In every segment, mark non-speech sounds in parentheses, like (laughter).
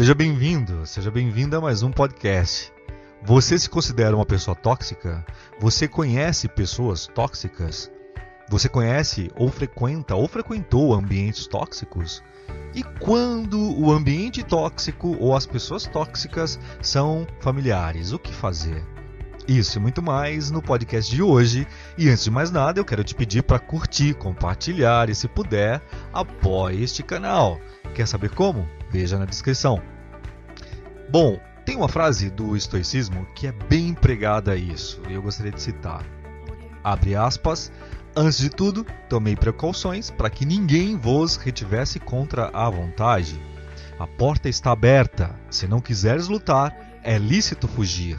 Seja bem-vindo, seja bem-vinda a mais um podcast. Você se considera uma pessoa tóxica? Você conhece pessoas tóxicas? Você conhece ou frequenta ou frequentou ambientes tóxicos? E quando o ambiente tóxico ou as pessoas tóxicas são familiares, o que fazer? Isso e muito mais no podcast de hoje. E antes de mais nada, eu quero te pedir para curtir, compartilhar e, se puder, apoie este canal. Quer saber como? Veja na descrição. Bom, tem uma frase do estoicismo que é bem empregada a isso, e eu gostaria de citar. Abre aspas. Antes de tudo, tomei precauções para que ninguém vos retivesse contra a vontade. A porta está aberta. Se não quiseres lutar, é lícito fugir.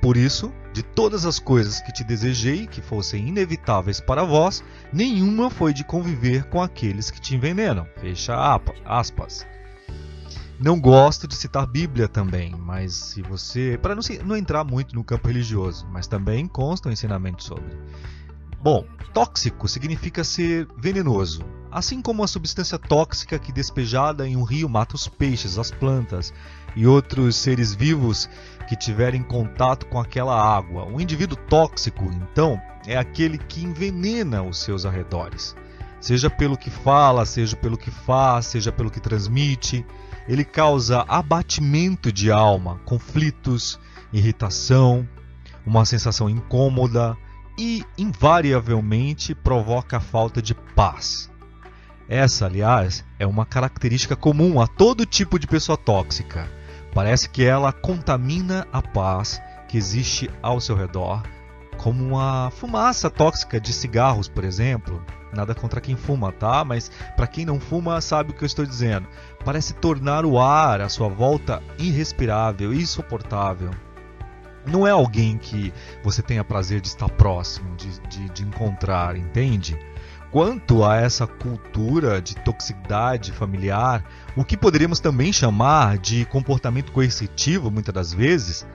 Por isso, de todas as coisas que te desejei que fossem inevitáveis para vós, nenhuma foi de conviver com aqueles que te envenenam. Fecha aspas. Não gosto de citar Bíblia também, mas se você. Para não, não, entrar muito no campo religioso, mas também consta um ensinamento sobre. Bom, tóxico significa ser venenoso, assim como a substância tóxica que despejada em um rio mata os peixes, as plantas e outros seres vivos que tiverem contato com aquela água. O indivíduo tóxico, então, é aquele que envenena os seus arredores, seja pelo que fala, seja pelo que faz, seja pelo que transmite. Ele causa abatimento de alma, conflitos, irritação, uma sensação incômoda e, invariavelmente, provoca falta de paz. Essa, aliás, é uma característica comum a todo tipo de pessoa tóxica. Parece que ela contamina a paz que existe ao seu redor, como uma fumaça tóxica de cigarros, por exemplo. Nada contra quem fuma, tá? Mas para quem não fuma, sabe o que eu estou dizendo. Parece tornar o ar à sua volta irrespirável, insuportável não é alguém que você tenha prazer de estar próximo, de, de, de encontrar, entende? Quanto a essa cultura de toxicidade familiar, o que poderíamos também chamar de comportamento coercitivo, muitas das vezes,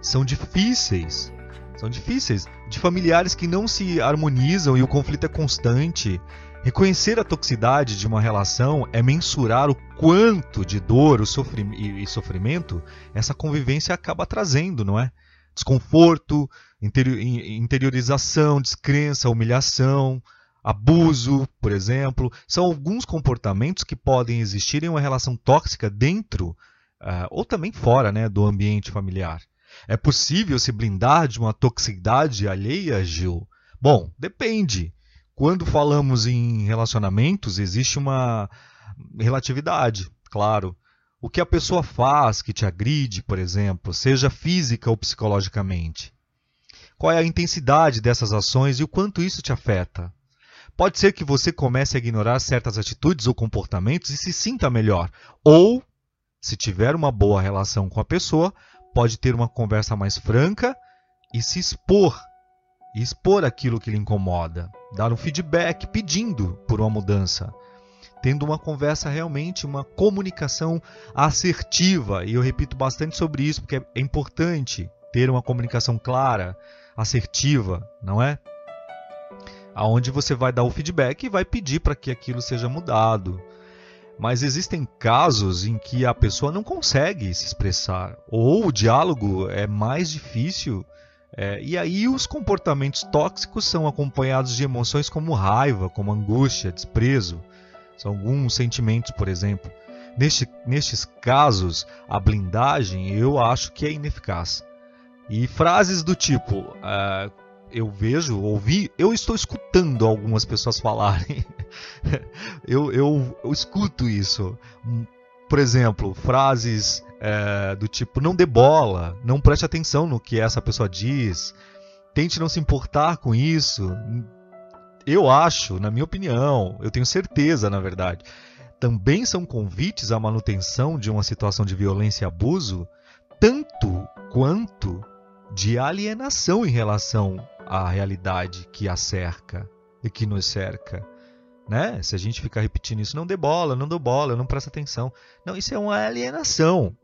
são difíceis. São difíceis. De familiares que não se harmonizam e o conflito é constante, Reconhecer a toxicidade de uma relação é mensurar o quanto de dor e sofrimento essa convivência acaba trazendo, não é? Desconforto, interiorização, descrença, humilhação, abuso, por exemplo, são alguns comportamentos que podem existir em uma relação tóxica dentro uh, ou também fora né, do ambiente familiar. É possível se blindar de uma toxicidade alheia, Gil? Bom, depende. Quando falamos em relacionamentos, existe uma relatividade, claro. O que a pessoa faz que te agride, por exemplo, seja física ou psicologicamente. Qual é a intensidade dessas ações e o quanto isso te afeta? Pode ser que você comece a ignorar certas atitudes ou comportamentos e se sinta melhor. Ou, se tiver uma boa relação com a pessoa, pode ter uma conversa mais franca e se expor expor aquilo que lhe incomoda, dar um feedback pedindo por uma mudança, tendo uma conversa realmente, uma comunicação assertiva. E eu repito bastante sobre isso porque é importante ter uma comunicação clara, assertiva, não é? Aonde você vai dar o feedback e vai pedir para que aquilo seja mudado. Mas existem casos em que a pessoa não consegue se expressar, ou o diálogo é mais difícil é, e aí os comportamentos tóxicos são acompanhados de emoções como raiva, como angústia, desprezo. São alguns sentimentos, por exemplo. Neste, nestes casos, a blindagem eu acho que é ineficaz. E frases do tipo, uh, eu vejo, ouvi, eu estou escutando algumas pessoas falarem. (laughs) eu, eu, eu escuto isso. Por exemplo, frases é, do tipo, não dê bola, não preste atenção no que essa pessoa diz, tente não se importar com isso. Eu acho, na minha opinião, eu tenho certeza, na verdade, também são convites à manutenção de uma situação de violência e abuso, tanto quanto de alienação em relação à realidade que a cerca e que nos cerca. Né? Se a gente ficar repetindo isso, não dê bola, não dou bola, não presta atenção. Não, isso é uma alienação.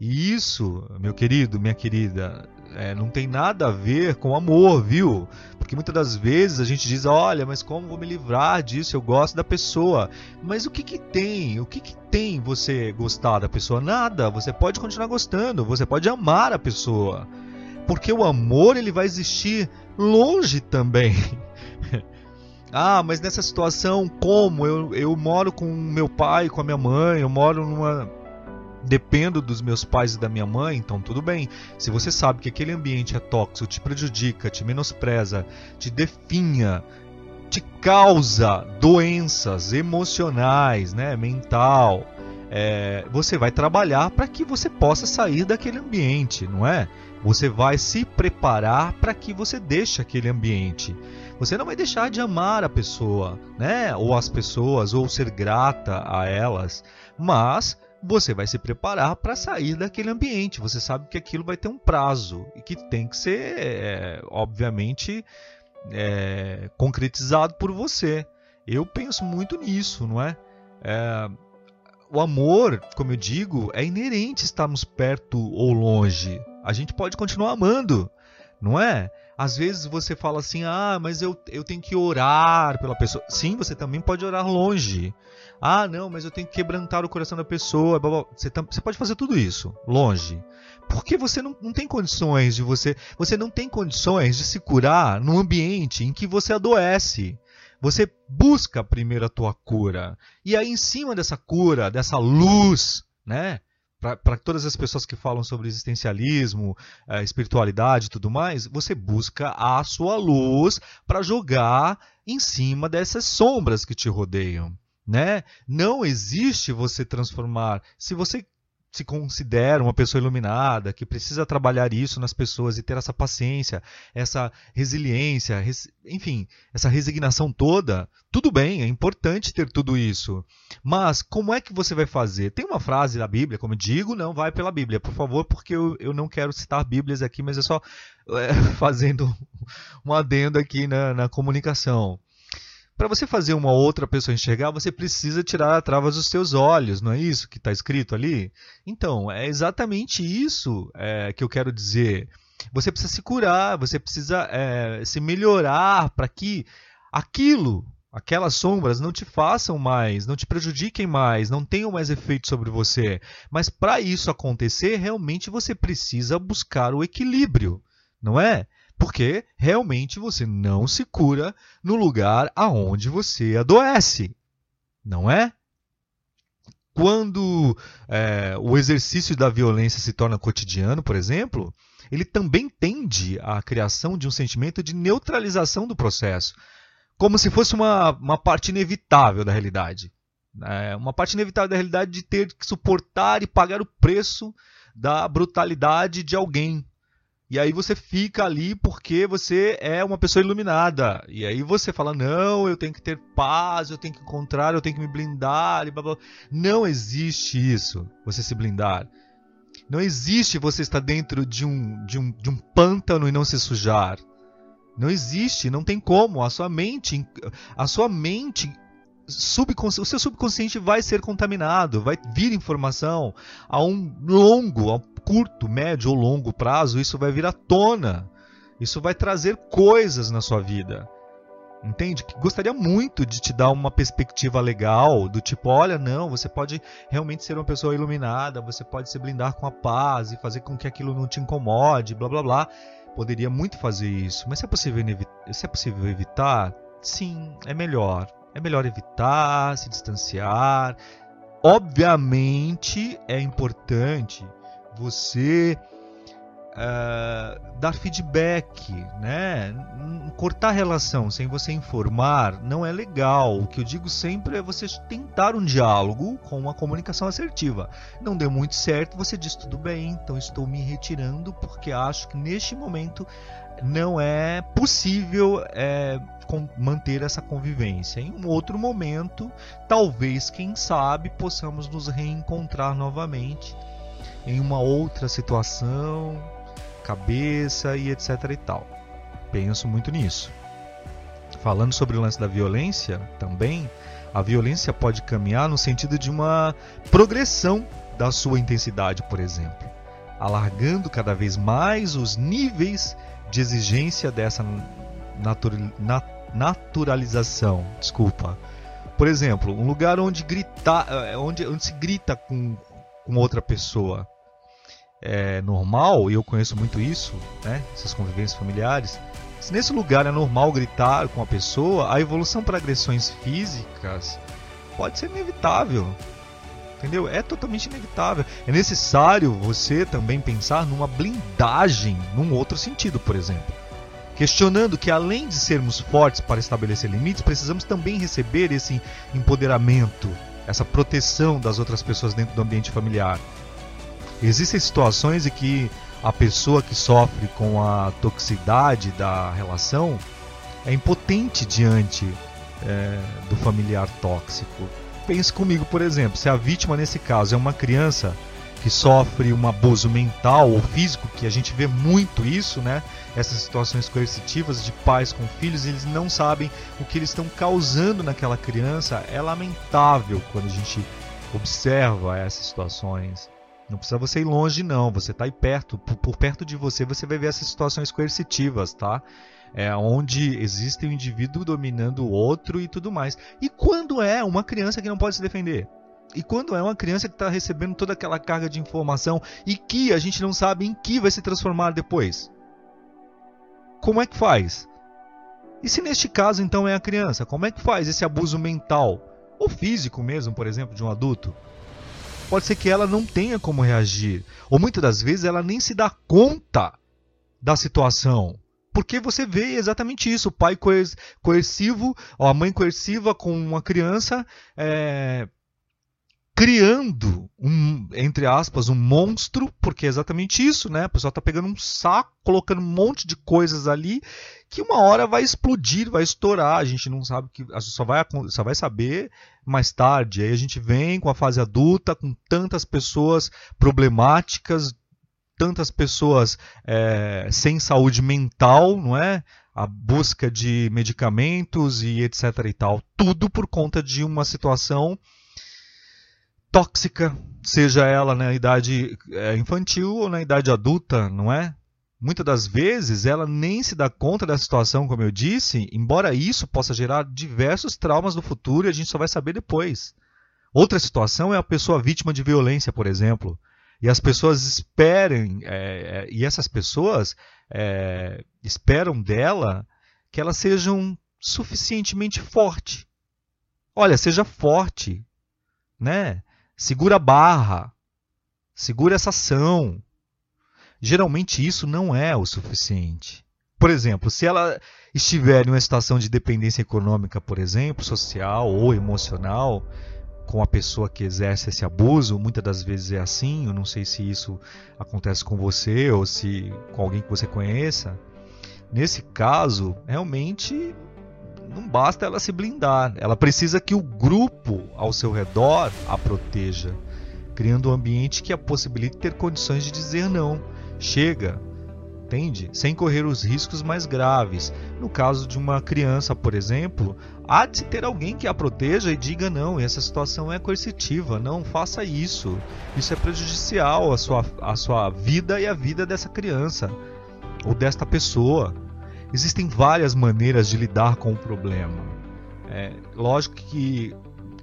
E isso, meu querido, minha querida, é, não tem nada a ver com amor, viu? Porque muitas das vezes a gente diz, olha, mas como vou me livrar disso? Eu gosto da pessoa. Mas o que que tem? O que que tem você gostar da pessoa? Nada. Você pode continuar gostando, você pode amar a pessoa. Porque o amor ele vai existir longe também. (laughs) ah, mas nessa situação, como? Eu, eu moro com meu pai, com a minha mãe, eu moro numa dependo dos meus pais e da minha mãe, então tudo bem. Se você sabe que aquele ambiente é tóxico, te prejudica, te menospreza, te definha, te causa doenças emocionais, né, mental, é, você vai trabalhar para que você possa sair daquele ambiente, não é? Você vai se preparar para que você deixe aquele ambiente. Você não vai deixar de amar a pessoa, né? Ou as pessoas, ou ser grata a elas, mas você vai se preparar para sair daquele ambiente. Você sabe que aquilo vai ter um prazo e que tem que ser, é, obviamente, é, concretizado por você. Eu penso muito nisso, não é? é? O amor, como eu digo, é inerente estarmos perto ou longe. A gente pode continuar amando, não é? Às vezes você fala assim, ah, mas eu, eu tenho que orar pela pessoa. Sim, você também pode orar longe. Ah, não, mas eu tenho que quebrantar o coração da pessoa. Você, você pode fazer tudo isso, longe. Porque você não, não tem condições de você. Você não tem condições de se curar num ambiente em que você adoece. Você busca primeiro a tua cura. E aí, em cima dessa cura, dessa luz, né? para todas as pessoas que falam sobre existencialismo, eh, espiritualidade e tudo mais, você busca a sua luz para jogar em cima dessas sombras que te rodeiam né? Não existe você transformar. Se você se considera uma pessoa iluminada, que precisa trabalhar isso nas pessoas e ter essa paciência, essa resiliência, res... enfim, essa resignação toda, tudo bem, é importante ter tudo isso. Mas como é que você vai fazer? Tem uma frase da Bíblia, como eu digo, não vai pela Bíblia, por favor, porque eu, eu não quero citar Bíblias aqui, mas é só (laughs) é, fazendo um adendo aqui na, na comunicação. Para você fazer uma outra pessoa enxergar, você precisa tirar a trava dos seus olhos, não é isso que está escrito ali? Então, é exatamente isso é, que eu quero dizer. Você precisa se curar, você precisa é, se melhorar para que aquilo, aquelas sombras não te façam mais, não te prejudiquem mais, não tenham mais efeito sobre você. Mas para isso acontecer, realmente você precisa buscar o equilíbrio, não é? Porque realmente você não se cura no lugar aonde você adoece, não é? Quando é, o exercício da violência se torna cotidiano, por exemplo, ele também tende à criação de um sentimento de neutralização do processo, como se fosse uma, uma parte inevitável da realidade. É uma parte inevitável da realidade de ter que suportar e pagar o preço da brutalidade de alguém, e aí você fica ali porque você é uma pessoa iluminada. E aí você fala: não, eu tenho que ter paz, eu tenho que encontrar, eu tenho que me blindar. E blá, blá. Não existe isso, você se blindar. Não existe você estar dentro de um, de, um, de um pântano e não se sujar. Não existe, não tem como. A sua mente, a sua mente o seu subconsciente vai ser contaminado, vai vir informação a um longo, a um curto, médio ou longo prazo, isso vai vir à tona. Isso vai trazer coisas na sua vida. Entende? Gostaria muito de te dar uma perspectiva legal, do tipo, olha, não, você pode realmente ser uma pessoa iluminada, você pode se blindar com a paz e fazer com que aquilo não te incomode, blá blá blá. Poderia muito fazer isso, mas se é possível, se é possível evitar, sim, é melhor. É melhor evitar, se distanciar. Obviamente é importante você uh, dar feedback, né? Cortar relação sem você informar não é legal. O que eu digo sempre é você tentar um diálogo com uma comunicação assertiva. Não deu muito certo, você diz tudo bem, então estou me retirando porque acho que neste momento não é possível é, manter essa convivência. Em um outro momento, talvez, quem sabe, possamos nos reencontrar novamente em uma outra situação, cabeça e etc e tal. Penso muito nisso. Falando sobre o lance da violência, também, a violência pode caminhar no sentido de uma progressão da sua intensidade, por exemplo, alargando cada vez mais os níveis de exigência dessa naturalização. Desculpa. Por exemplo, um lugar onde gritar, eh, onde, onde se grita com, com outra pessoa é normal, e eu conheço muito isso, né? Essas convivências familiares. Se nesse lugar é normal gritar com a pessoa, a evolução para agressões físicas pode ser inevitável. Entendeu? É totalmente inevitável. É necessário você também pensar numa blindagem, num outro sentido, por exemplo. Questionando que além de sermos fortes para estabelecer limites, precisamos também receber esse empoderamento, essa proteção das outras pessoas dentro do ambiente familiar. Existem situações em que a pessoa que sofre com a toxicidade da relação é impotente diante é, do familiar tóxico. Pense comigo, por exemplo, se a vítima nesse caso é uma criança que sofre um abuso mental ou físico, que a gente vê muito isso, né? Essas situações coercitivas de pais com filhos, eles não sabem o que eles estão causando naquela criança. É lamentável quando a gente observa essas situações. Não precisa você ir longe, não. Você está aí perto, por, por, perto de você, você vai ver essas situações coercitivas, tá? É onde existe um indivíduo dominando o outro e tudo mais. E quando é uma criança que não pode se defender? E quando é uma criança que está recebendo toda aquela carga de informação e que a gente não sabe em que vai se transformar depois? Como é que faz? E se neste caso então é a criança, como é que faz esse abuso mental ou físico mesmo, por exemplo, de um adulto? Pode ser que ela não tenha como reagir, ou muitas das vezes ela nem se dá conta da situação. Porque você vê exatamente isso, o pai coercivo, ou a mãe coerciva com uma criança, é, criando um, entre aspas, um monstro, porque é exatamente isso, né? A pessoa está pegando um saco, colocando um monte de coisas ali que uma hora vai explodir, vai estourar. A gente não sabe que, só vai, só vai saber mais tarde. Aí a gente vem com a fase adulta, com tantas pessoas problemáticas, tantas pessoas é, sem saúde mental, não é? A busca de medicamentos e etc e tal. Tudo por conta de uma situação tóxica, seja ela na idade é, infantil ou na idade adulta, não é? Muitas das vezes ela nem se dá conta da situação, como eu disse, embora isso possa gerar diversos traumas no futuro e a gente só vai saber depois. Outra situação é a pessoa vítima de violência, por exemplo. E as pessoas esperem, é, é e essas pessoas é, esperam dela que elas sejam suficientemente forte. Olha, seja forte, né? Segura a barra. Segura essa ação. Geralmente isso não é o suficiente. Por exemplo, se ela estiver em uma situação de dependência econômica, por exemplo, social ou emocional, com a pessoa que exerce esse abuso, muitas das vezes é assim, eu não sei se isso acontece com você ou se com alguém que você conheça. Nesse caso, realmente não basta ela se blindar, ela precisa que o grupo ao seu redor a proteja, criando um ambiente que a possibilite ter condições de dizer não. Chega, entende? Sem correr os riscos mais graves. No caso de uma criança, por exemplo, há de se ter alguém que a proteja e diga não, essa situação é coercitiva, não faça isso. Isso é prejudicial à sua, à sua vida e à vida dessa criança ou desta pessoa. Existem várias maneiras de lidar com o problema. É, lógico que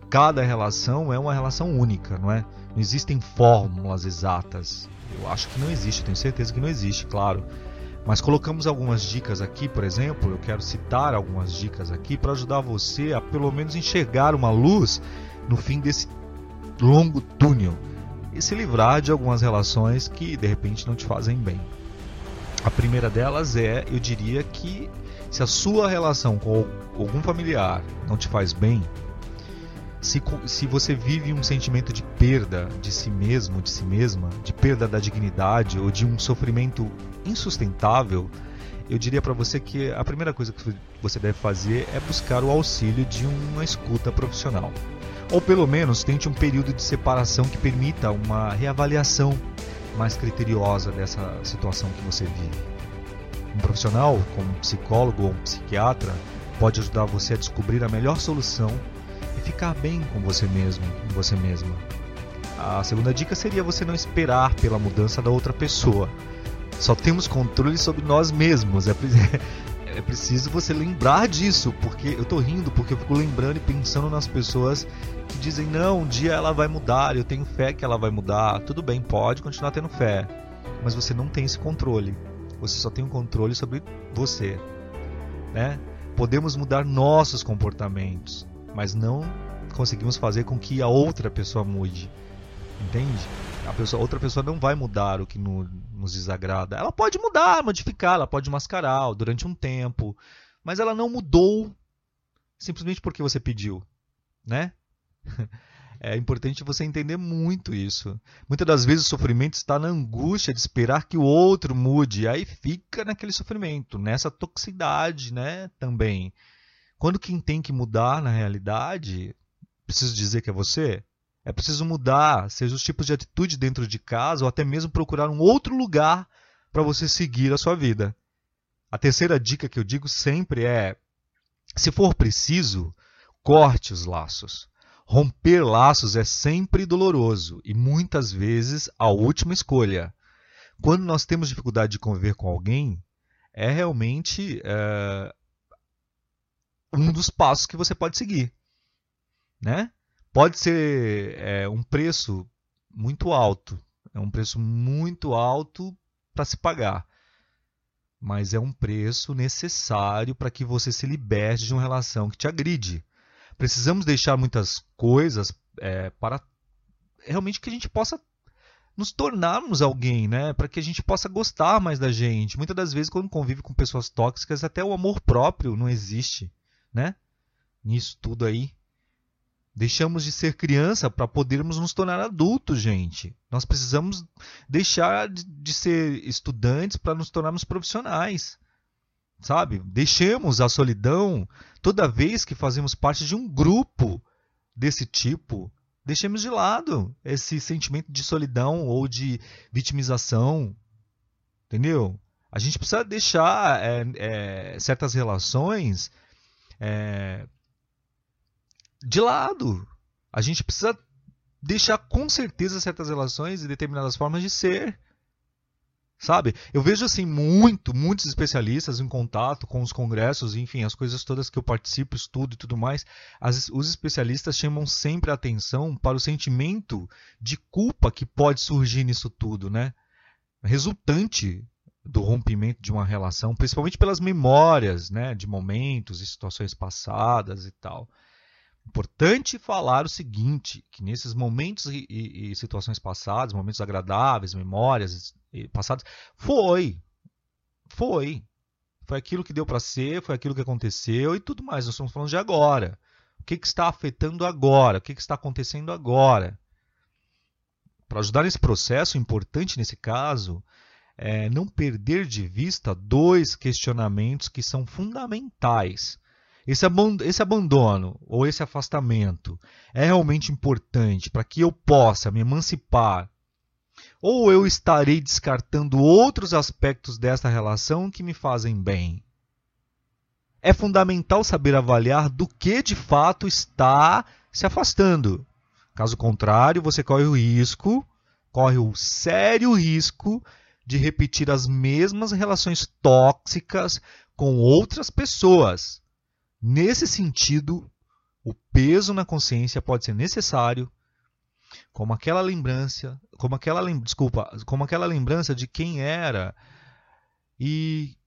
cada relação é uma relação única, não é? Não existem fórmulas exatas. Eu acho que não existe, tenho certeza que não existe, claro. Mas colocamos algumas dicas aqui, por exemplo, eu quero citar algumas dicas aqui para ajudar você a pelo menos enxergar uma luz no fim desse longo túnel e se livrar de algumas relações que de repente não te fazem bem. A primeira delas é, eu diria que se a sua relação com algum familiar não te faz bem, se, se você vive um sentimento de perda de si mesmo, de si mesma, de perda da dignidade ou de um sofrimento insustentável, eu diria para você que a primeira coisa que você deve fazer é buscar o auxílio de uma escuta profissional. Ou pelo menos tente um período de separação que permita uma reavaliação mais criteriosa dessa situação que você vive. Um profissional, como um psicólogo ou um psiquiatra, pode ajudar você a descobrir a melhor solução e ficar bem com você mesmo, com você mesma. A segunda dica seria você não esperar pela mudança da outra pessoa. Só temos controle sobre nós mesmos. É, (laughs) é preciso você lembrar disso, porque eu tô rindo porque eu fico lembrando e pensando nas pessoas que dizem: "Não, um dia ela vai mudar, eu tenho fé que ela vai mudar". Tudo bem, pode continuar tendo fé, mas você não tem esse controle. Você só tem um controle sobre você, né? Podemos mudar nossos comportamentos, mas não conseguimos fazer com que a outra pessoa mude. Entende? A pessoa, outra pessoa não vai mudar o que no, nos desagrada. Ela pode mudar, modificar, ela pode mascarar durante um tempo, mas ela não mudou simplesmente porque você pediu, né? (laughs) É importante você entender muito isso. Muitas das vezes o sofrimento está na angústia de esperar que o outro mude, aí fica naquele sofrimento, nessa toxicidade, né, também. Quando quem tem que mudar na realidade, preciso dizer que é você, é preciso mudar, seja os tipos de atitude dentro de casa ou até mesmo procurar um outro lugar para você seguir a sua vida. A terceira dica que eu digo sempre é: se for preciso, corte os laços. Romper laços é sempre doloroso e muitas vezes a última escolha. Quando nós temos dificuldade de conviver com alguém, é realmente é, um dos passos que você pode seguir, né? pode ser é, um preço muito alto. É um preço muito alto para se pagar. Mas é um preço necessário para que você se liberte de uma relação que te agride. Precisamos deixar muitas coisas é, para realmente que a gente possa nos tornarmos alguém, né? Para que a gente possa gostar mais da gente. Muitas das vezes, quando convive com pessoas tóxicas, até o amor próprio não existe, né? Nisso tudo aí. Deixamos de ser criança para podermos nos tornar adultos, gente. Nós precisamos deixar de ser estudantes para nos tornarmos profissionais. Sabe? Deixemos a solidão toda vez que fazemos parte de um grupo desse tipo. Deixemos de lado esse sentimento de solidão ou de vitimização. Entendeu? A gente precisa deixar é, é, certas relações é, de lado. A gente precisa deixar com certeza certas relações e determinadas formas de ser. Sabe? Eu vejo assim muito, muitos especialistas em contato com os congressos, enfim, as coisas todas que eu participo, estudo e tudo mais. As, os especialistas chamam sempre a atenção para o sentimento de culpa que pode surgir nisso tudo, né? Resultante do rompimento de uma relação, principalmente pelas memórias, né, de momentos e situações passadas e tal. Importante falar o seguinte, que nesses momentos e, e, e situações passadas, momentos agradáveis, memórias passadas, foi, foi, foi aquilo que deu para ser, foi aquilo que aconteceu e tudo mais. Nós estamos falando de agora. O que, que está afetando agora? O que, que está acontecendo agora? Para ajudar nesse processo, importante nesse caso é não perder de vista dois questionamentos que são fundamentais esse, esse abandono ou esse afastamento é realmente importante para que eu possa me emancipar? Ou eu estarei descartando outros aspectos dessa relação que me fazem bem? É fundamental saber avaliar do que de fato está se afastando. Caso contrário, você corre o risco, corre o sério risco de repetir as mesmas relações tóxicas com outras pessoas Nesse sentido, o peso na consciência pode ser necessário, como aquela lembrança, como aquela desculpa, como aquela lembrança de quem era e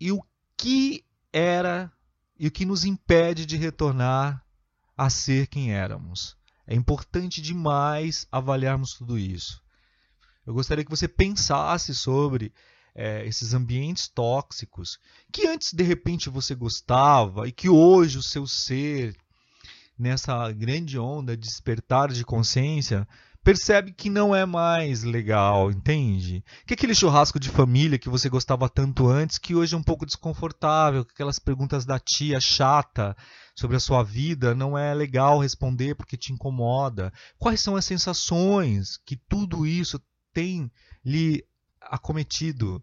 e o que era e o que nos impede de retornar a ser quem éramos. É importante demais avaliarmos tudo isso. Eu gostaria que você pensasse sobre é, esses ambientes tóxicos que antes de repente você gostava e que hoje o seu ser nessa grande onda de despertar de consciência percebe que não é mais legal, entende? Que aquele churrasco de família que você gostava tanto antes, que hoje é um pouco desconfortável, aquelas perguntas da tia chata sobre a sua vida não é legal responder porque te incomoda. Quais são as sensações que tudo isso tem lhe acometido?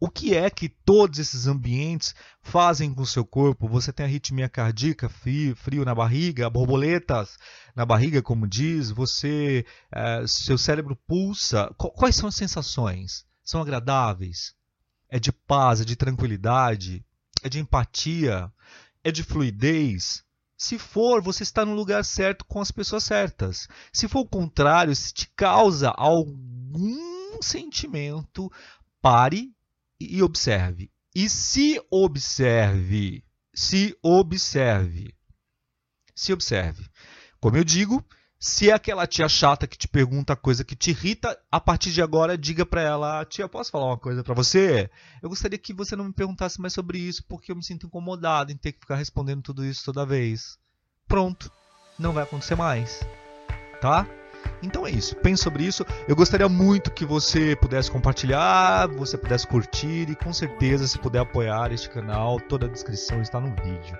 o que é que todos esses ambientes fazem com o seu corpo? Você tem arritmia cardíaca, frio, frio na barriga, borboletas na barriga, como diz, você, é, seu cérebro pulsa. Quais são as sensações? São agradáveis? É de paz, é de tranquilidade? É de empatia? É de fluidez? Se for, você está no lugar certo com as pessoas certas. Se for o contrário, se te causa algum sentimento, pare e observe. E se observe, se observe, se observe. Como eu digo, se é aquela tia chata que te pergunta coisa que te irrita, a partir de agora diga para ela: "Tia, posso falar uma coisa para você? Eu gostaria que você não me perguntasse mais sobre isso, porque eu me sinto incomodado em ter que ficar respondendo tudo isso toda vez." Pronto, não vai acontecer mais. Tá? Então é isso, pense sobre isso. Eu gostaria muito que você pudesse compartilhar, você pudesse curtir e com certeza, se puder apoiar este canal, toda a descrição está no vídeo.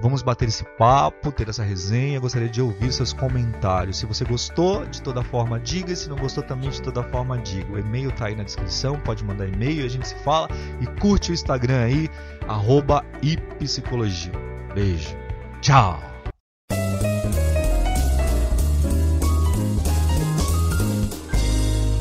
Vamos bater esse papo, ter essa resenha. Eu gostaria de ouvir seus comentários. Se você gostou, de toda forma, diga. Se não gostou, também de toda forma, diga. O e-mail está aí na descrição, pode mandar e-mail, a gente se fala. E curte o Instagram aí, arroba Beijo. Tchau!